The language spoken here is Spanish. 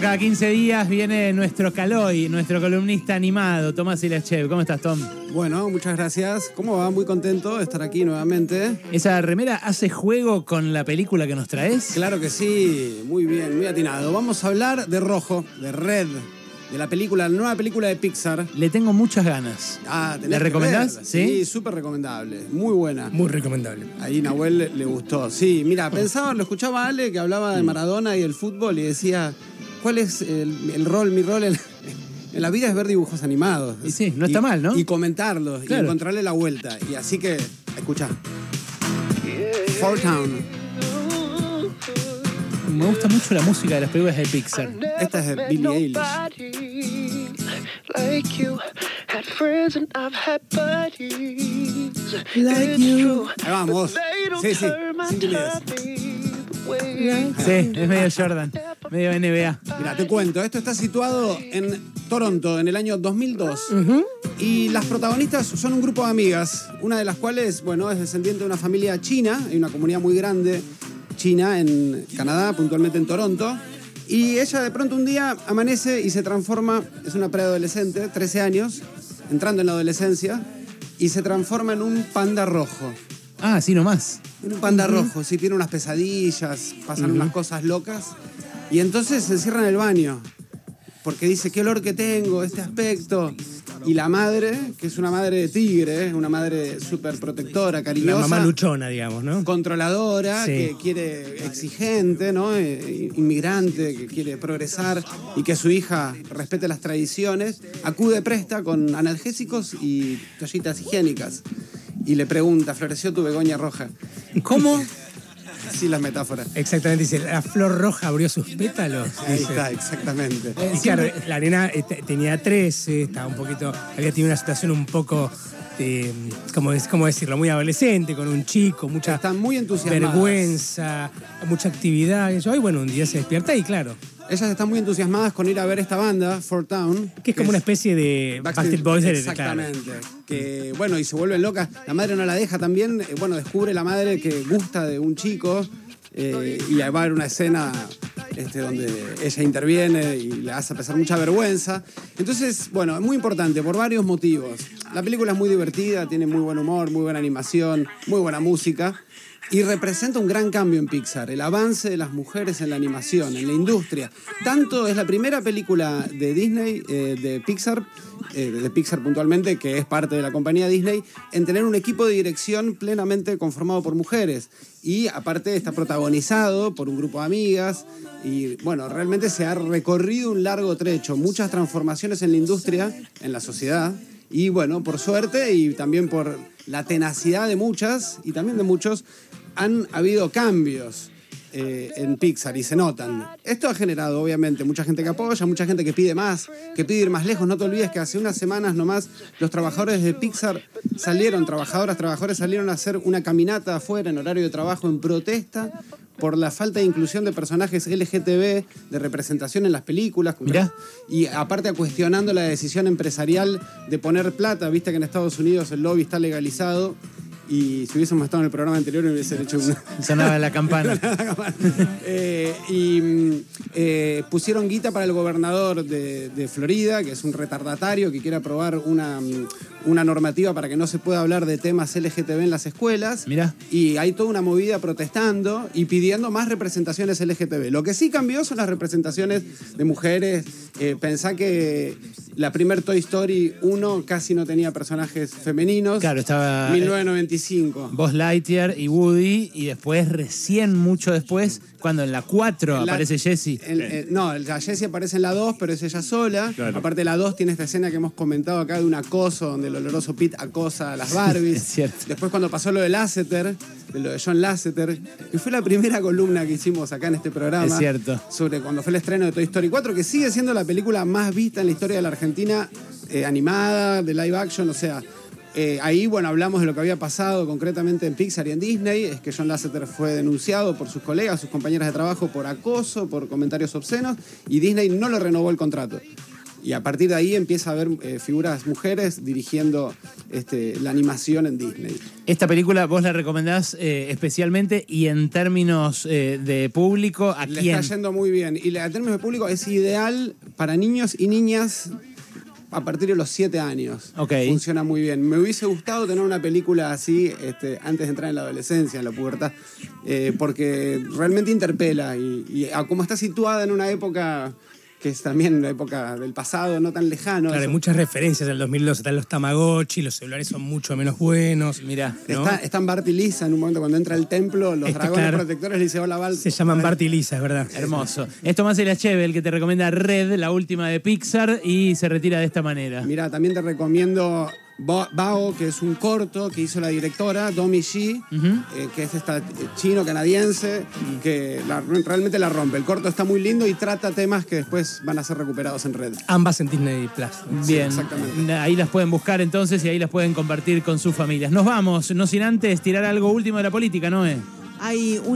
Cada 15 días viene nuestro Caloy, nuestro columnista animado, Tomás Ilachev. ¿Cómo estás, Tom? Bueno, muchas gracias. ¿Cómo va? Muy contento de estar aquí nuevamente. ¿Esa remera hace juego con la película que nos traes? Claro que sí, muy bien, muy atinado. Vamos a hablar de Rojo, de Red, de la película, la nueva película de Pixar. Le tengo muchas ganas. Ah, tenés ¿La que recomendás? Sí. Sí, súper recomendable, muy buena. Muy recomendable. Ahí Nahuel le- gustó. Sí, mira, pensaba, lo escuchaba a Ale que hablaba de Maradona y el fútbol y decía, ¿cuál es el, el rol, mi rol en, en la vida es ver dibujos animados. Y sí, no está mal, ¿no? Y comentarlos y Claro. encontrarle la vuelta. Y así que, escucha. Four Town. Me gusta mucho la música de las películas de Pixar. Esta es de Billie Eilish. Like you, had friends and I've had buddies. Like It's you. true, Ahí vamos. but they don't Sí, sí, sin Sí, es medio Jordan, medio NBA. Mira, te cuento, esto está situado en Toronto en el año 2002. Y las protagonistas son un grupo de amigas, una de las cuales, bueno, es descendiente de una familia china, hay una comunidad muy grande china en Canadá, puntualmente en Toronto. Y ella de pronto un día amanece y se transforma, es una preadolescente, 13 años, entrando en la adolescencia, y se transforma en un panda rojo. Ah, sí, nomás. En un panda rojo, sí, tiene unas pesadillas, pasan unas cosas locas. Y entonces se encierra en el baño, porque dice, qué olor que tengo, este aspecto. Y la madre, que es una madre de tigre, una madre súper protectora, La cariñosa, mamá luchona, digamos, ¿no? controladora, Sí. que quiere exigente, ¿no? Eh, inmigrante, que quiere progresar y que su hija respete las tradiciones, acude presta con analgésicos y toallitas higiénicas. Y le pregunta, ¿floreció tu begoña roja? ¿Cómo? Así las metáforas. Exactamente, dice, la flor roja abrió sus pétalos. Ahí dice. está, exactamente. Y claro, la nena eh, te- tenía 13, estaba un poquito, había tenido una situación un poco, eh, ¿cómo, es- cómo decirlo? Muy adolescente, con un chico, mucha Están muy entusiasmadas. vergüenza, mucha actividad. Y, eso. y bueno, un día se despierta y claro, Ellas están muy entusiasmadas con ir a ver esta banda, Fort Town. que es como una especie de Backstreet Boys. Exactamente. Que, bueno, y se vuelven locas. La madre no la deja también. eh, Bueno, descubre la madre que gusta de un chico. eh, y va a haber una escena este, donde ella interviene y le hace pasar mucha vergüenza. Entonces, bueno, es muy importante por varios motivos. La película es muy divertida, tiene muy buen humor, muy buena animación, muy buena música. Y representa un gran cambio en Pixar, el avance de las mujeres en la animación, en la industria. Tanto es la primera película de Disney, eh, de Pixar, eh, de Pixar puntualmente, que es parte de la compañía Disney, en tener un equipo de dirección plenamente conformado por mujeres. Y aparte está protagonizado por un grupo de amigas. Y bueno, realmente se ha recorrido un largo trecho, muchas transformaciones en la industria, en la sociedad. Y bueno, por suerte y también por la tenacidad de muchas y también de muchos, han habido cambios eh, en Pixar y se notan. Esto ha generado, obviamente, mucha gente que apoya, mucha gente que pide más, que pide ir más lejos. No te olvides que hace unas semanas nomás los trabajadores de Pixar salieron, trabajadoras, trabajadores salieron a hacer una caminata afuera en horario de trabajo en protesta por la falta de inclusión de personajes LGTB, de representación en las películas. Mirá. Y aparte cuestionando la decisión empresarial de poner plata, viste que en Estados Unidos el lobby está legalizado. Y si hubiésemos estado en el programa anterior, hubiese hecho una, Sonaba la campana. Eh, y mm, eh, pusieron guita para el gobernador de, de Florida, que es un retardatario que quiere aprobar una, mm, una normativa para que no se pueda hablar de temas LGTB en las escuelas. Mirá. Y hay toda una movida protestando y pidiendo más representaciones LGTB. Lo que sí cambió son las representaciones de mujeres. Eh, pensá que la primer Toy Story 1 casi no tenía personajes femeninos. Claro, estaba- 1995. Buzz Lightyear y Woody, y después, recién mucho después, cuando en la 4 En la- aparece Jessie. en- eh, no, la Jessie aparece en la 2, pero es ella sola. Aparte, la 2 tiene esta escena que hemos comentado acá de un acoso, donde el oloroso Pete acosa a las Barbies. Es cierto. Después, cuando pasó lo de Lasseter, de lo de John Lasseter, que fue la primera columna que hicimos acá en este programa. Es cierto. Sobre cuando fue el estreno de Toy Story 4, que sigue siendo la película más vista en la historia de la Argentina, eh, animada, de live action, o sea. eh, ahí, bueno, hablamos de lo que había pasado concretamente en Pixar y en Disney. Es que John Lasseter fue denunciado por sus colegas, sus compañeras de trabajo, por acoso, por comentarios obscenos, y Disney no le renovó el contrato. y a partir de ahí empieza a haber eh, figuras mujeres dirigiendo este, la animación en Disney. Esta película vos la recomendás eh, especialmente y en términos eh, de público, ¿a Le quién? está yendo muy bien. Y la- en términos de público es ideal para niños y niñas a partir de los 7 años. Ok. Funciona muy bien. Me hubiese gustado tener una película así este, antes de entrar en la adolescencia, en la pubertad, eh, porque realmente interpela y, y a como está situada en una época que es también una época del pasado, no tan lejano. Claro, hay muchas referencias del 2012. Están los Tamagotchi, los celulares son mucho menos buenos. Mirá. ¿no? Está, están Bart y Lisa en un momento cuando entra al templo, los Este, dragones claro. protectores le dicen hola Bart. Se llaman Bart y Lisa, es verdad. Hermoso. Es Tomás Elacheve el que te recomienda Red, la última de Pixar, y se retira de esta manera. Mira, también te recomiendo Bao, que es un corto que hizo la directora, Domi Shi, eh, que es esta chino canadiense, que la- realmente la rompe. El corto está muy lindo y trata temas que después van a ser recuperados en red. Ambas en Disney Plus. Bien, exactamente. ahí las pueden buscar entonces y ahí las pueden compartir con sus familias. Nos vamos, no sin antes tirar algo último de la política, ¿no? Hay una